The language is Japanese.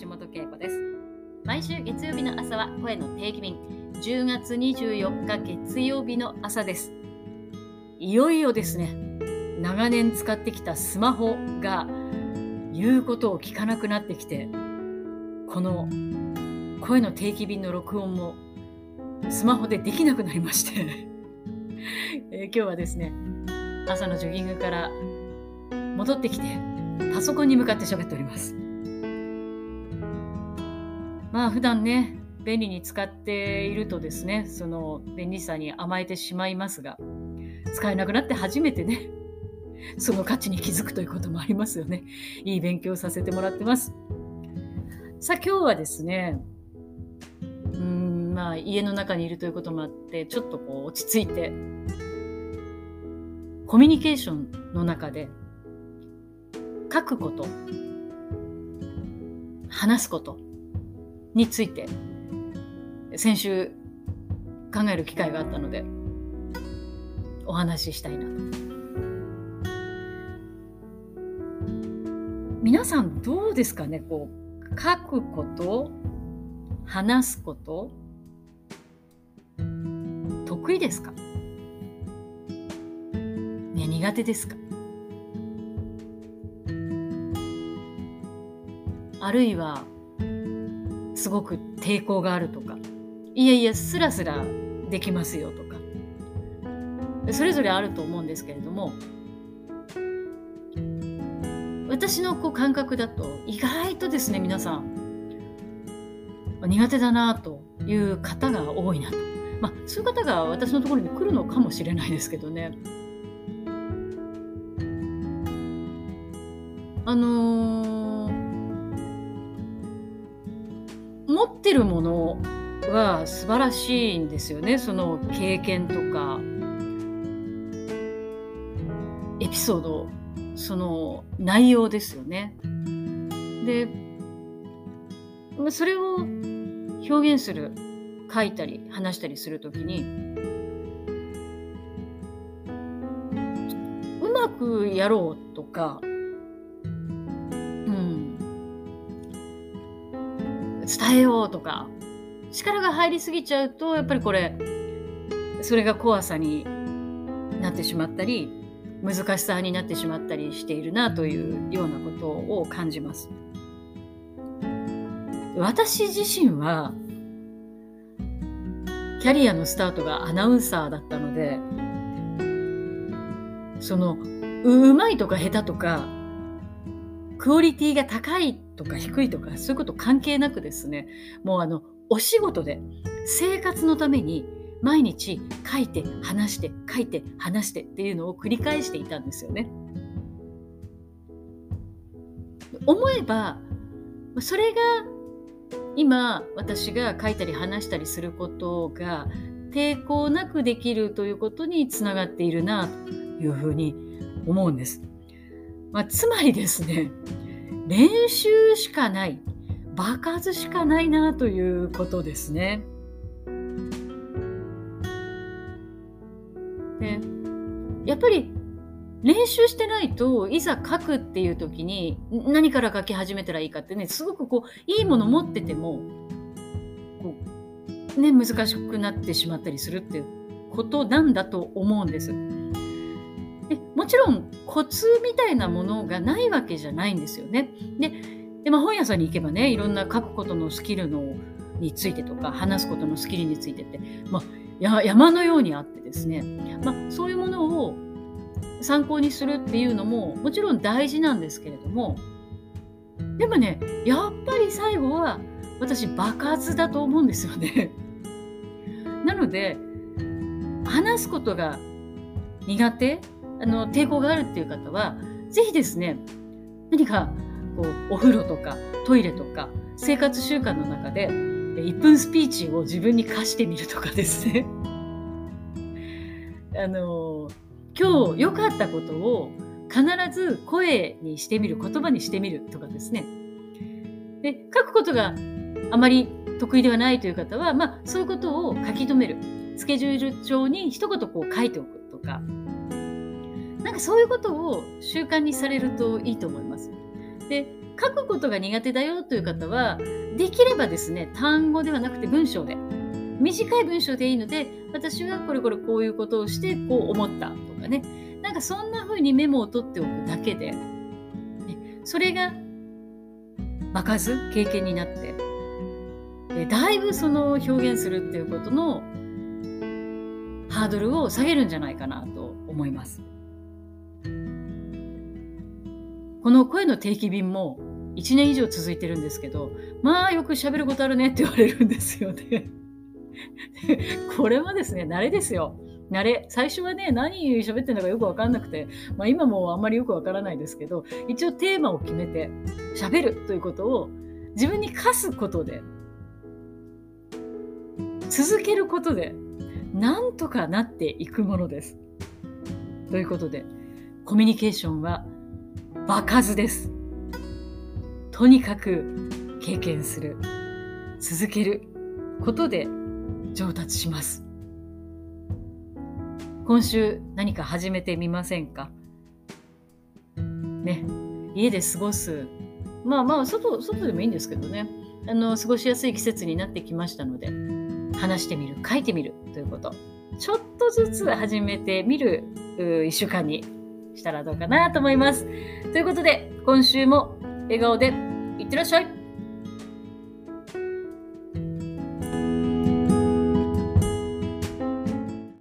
橋本恵子です。毎週月曜日の朝は声の定期便。10月24日月曜日の朝です。いよいよですね。長年使ってきたスマホが言うことを聞かなくなってきてこの声の定期便の録音もスマホでできなくなりまして。え、今日はですね朝のジョギングから戻ってきてパソコンに向かって喋っております。まあ普段ね便利に使っているとですねその便利さに甘えてしまいますが使えなくなって初めてね その価値に気づくということもありますよね。いい勉強させてもらってます。さあ今日はですねうんまあ家の中にいるということもあってちょっとこう落ち着いてコミュニケーションの中で書くこと話すことについて先週考える機会があったのでお話ししたいなと。皆さんどうですかね？こう書くこと話すこと得意ですか、ね、苦手ですか？あるいはすごく抵抗があるとか。いやいやスラスラできますよとか。それぞれあると思うんですけれども私のこう感覚だと意外とですね皆さん苦手だなという方が多いなと、まあ、そういう方が私のところに来るのかもしれないですけどね。あのー持ってるものは素晴らしいんですよねその経験とかエピソードその内容ですよね。でそれを表現する書いたり話したりするときにうまくやろうとか伝えようとか力が入りすぎちゃうとやっぱりこれそれが怖さになってしまったり難しさになってしまったりしているなというようなことを感じます。私自身はキャリアのスタートがアナウンサーだったのでそのうまいとか下手とかクオリティが高いとか低いとかそういうこと関係なくですねもうあのお仕事で生活のために毎日書いて話して書いて話してっていうのを繰り返していたんですよね。思えばそれが今私が書いたり話したりすることが抵抗なくできるということにつながっているなというふうに思うんです。まあ、つまりですね練習しかない場数しかないなということですね。でやっぱり練習してないといざ書くっていう時に何から書き始めたらいいかってねすごくこういいもの持っててもこう、ね、難しくなってしまったりするっていうことなんだと思うんです。もちろんコツみたいなものがないわけじゃないんですよね。でで、まあ、本屋さんに行けばねいろんな書くことのスキルのについてとか話すことのスキルについてって、まあ、山のようにあってですね、まあ、そういうものを参考にするっていうのももちろん大事なんですけれどもでもねやっぱり最後は私爆発だと思うんですよね。なので話すことが苦手あの抵抗があるっていう方は是非ですね何かこうお風呂とかトイレとか生活習慣の中で1分スピーチを自分に課してみるとかですね。あの今日良かったことを必ず声にしてみる言葉にしてみるとかですね。で書くことがあまり得意ではないという方は、まあ、そういうことを書き留める。スケジュール帳に一言こう書いておくとか。なんかそういうことを習慣にされるといいと思います。で書くことが苦手だよという方は、できればですね、単語ではなくて文章で。短い文章でいいので、私はこれこれこういうことをしてこう思ったとかね。なんかそんな風にメモを取っておくだけで、ね、それが場数、経験になって、でだいぶその表現するっていうことのハードルを下げるんじゃないかなと思います。この声の定期便も1年以上続いてるんですけど、まあよく喋ることあるねって言われるんですよね。これはですね、慣れですよ。慣れ。最初はね、何喋ってんのかよくわかんなくて、まあ今もあんまりよくわからないですけど、一応テーマを決めて喋るということを自分に課すことで、続けることで、なんとかなっていくものです。ということで、コミュニケーションは場数です。とにかく経験する、続けることで上達します。今週何か始めてみませんか？ね、家で過ごす。まあまあ、外、外でもいいんですけどね。あの、過ごしやすい季節になってきましたので、話してみる、書いてみるということ。ちょっとずつ始めてみる1週間にしたらどうかなと思います。ということで、今週も笑顔でいってらっしゃい